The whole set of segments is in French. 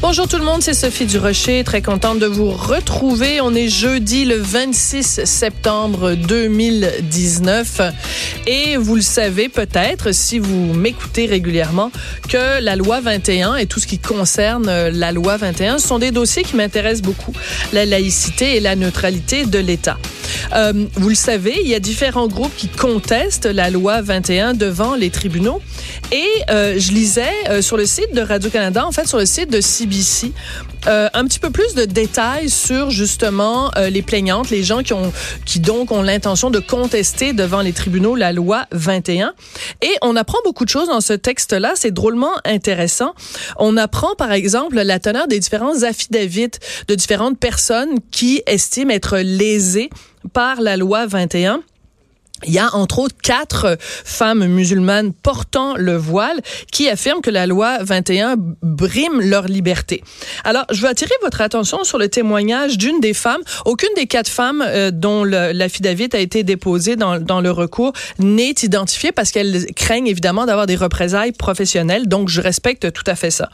Bonjour tout le monde, c'est Sophie Durocher, très contente de vous retrouver. On est jeudi le 26 septembre 2019 et vous le savez peut-être si vous m'écoutez régulièrement que la loi 21 et tout ce qui concerne la loi 21 sont des dossiers qui m'intéressent beaucoup, la laïcité et la neutralité de l'État. Euh, vous le savez, il y a différents groupes qui contestent la loi 21 devant les tribunaux. Et euh, je lisais euh, sur le site de Radio-Canada, en fait sur le site de CBC, euh, un petit peu plus de détails sur justement euh, les plaignantes, les gens qui ont qui donc ont l'intention de contester devant les tribunaux la loi 21. Et on apprend beaucoup de choses dans ce texte-là. C'est drôlement intéressant. On apprend par exemple la teneur des différents affidavits de différentes personnes qui estiment être lésées par la loi 21. Il y a entre autres quatre femmes musulmanes portant le voile qui affirment que la loi 21 brime leur liberté. Alors, je veux attirer votre attention sur le témoignage d'une des femmes. Aucune des quatre femmes euh, dont l'affidavit a été déposé dans, dans le recours n'est identifiée parce qu'elles craignent évidemment d'avoir des représailles professionnelles. Donc, je respecte tout à fait ça.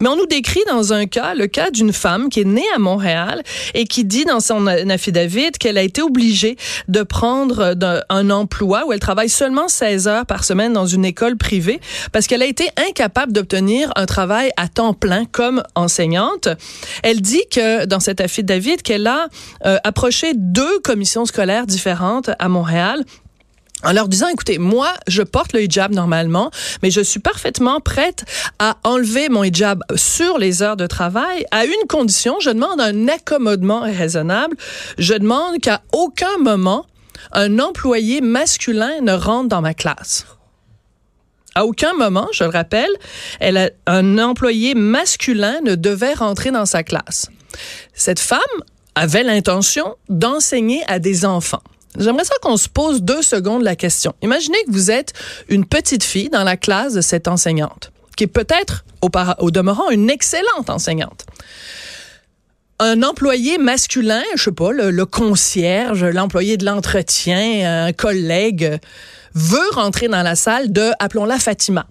Mais on nous décrit dans un cas le cas d'une femme qui est née à Montréal et qui dit dans son affidavit qu'elle a été obligée de prendre un emploi où elle travaille seulement 16 heures par semaine dans une école privée parce qu'elle a été incapable d'obtenir un travail à temps plein comme enseignante. Elle dit que dans cet affidavit qu'elle a euh, approché deux commissions scolaires différentes à Montréal en leur disant, écoutez, moi, je porte le hijab normalement, mais je suis parfaitement prête à enlever mon hijab sur les heures de travail à une condition. Je demande un accommodement raisonnable. Je demande qu'à aucun moment, un employé masculin ne rentre dans ma classe. À aucun moment, je le rappelle, elle un employé masculin ne devait rentrer dans sa classe. Cette femme avait l'intention d'enseigner à des enfants. J'aimerais ça qu'on se pose deux secondes la question. Imaginez que vous êtes une petite fille dans la classe de cette enseignante, qui est peut-être au demeurant une excellente enseignante un employé masculin, je sais pas, le, concierge, l'employé de l'entretien, un collègue, veut rentrer dans la salle de, appelons-la Fatima.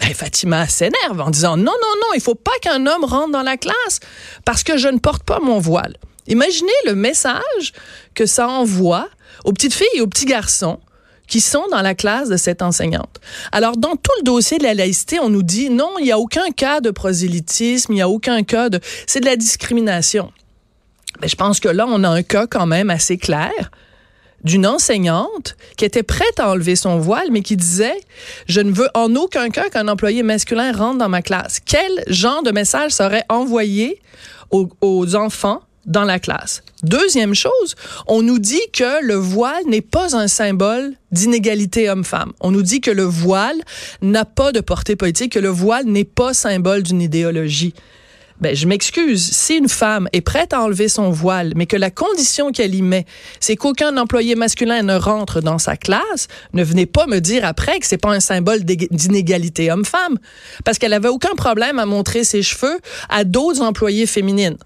Ben, Fatima s'énerve en disant non, non, non, il faut pas qu'un homme rentre dans la classe parce que je ne porte pas mon voile. Imaginez le message que ça envoie aux petites filles et aux petits garçons qui sont dans la classe de cette enseignante. Alors, dans tout le dossier de la laïcité, on nous dit non, il n'y a aucun cas de prosélytisme, il n'y a aucun cas de... C'est de la discrimination. Mais je pense que là, on a un cas quand même assez clair d'une enseignante qui était prête à enlever son voile, mais qui disait, je ne veux en aucun cas qu'un employé masculin rentre dans ma classe. Quel genre de message serait envoyé aux, aux enfants dans la classe. Deuxième chose, on nous dit que le voile n'est pas un symbole d'inégalité homme-femme. On nous dit que le voile n'a pas de portée politique, que le voile n'est pas symbole d'une idéologie. Ben, je m'excuse. Si une femme est prête à enlever son voile, mais que la condition qu'elle y met, c'est qu'aucun employé masculin ne rentre dans sa classe, ne venez pas me dire après que c'est pas un symbole d'inégalité homme-femme. Parce qu'elle avait aucun problème à montrer ses cheveux à d'autres employés féminines.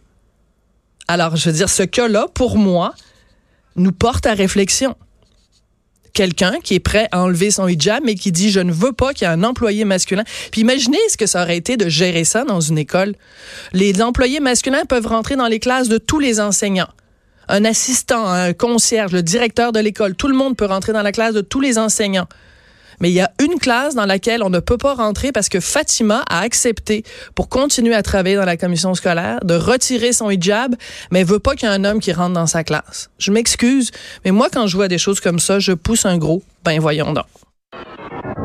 Alors, je veux dire, ce cas-là, pour moi, nous porte à réflexion. Quelqu'un qui est prêt à enlever son hijab, mais qui dit je ne veux pas qu'il y ait un employé masculin. Puis imaginez ce que ça aurait été de gérer ça dans une école. Les employés masculins peuvent rentrer dans les classes de tous les enseignants. Un assistant, un concierge, le directeur de l'école, tout le monde peut rentrer dans la classe de tous les enseignants. Mais il y a une classe dans laquelle on ne peut pas rentrer parce que Fatima a accepté, pour continuer à travailler dans la commission scolaire, de retirer son hijab, mais veut pas qu'il y ait un homme qui rentre dans sa classe. Je m'excuse, mais moi, quand je vois des choses comme ça, je pousse un gros, ben voyons donc.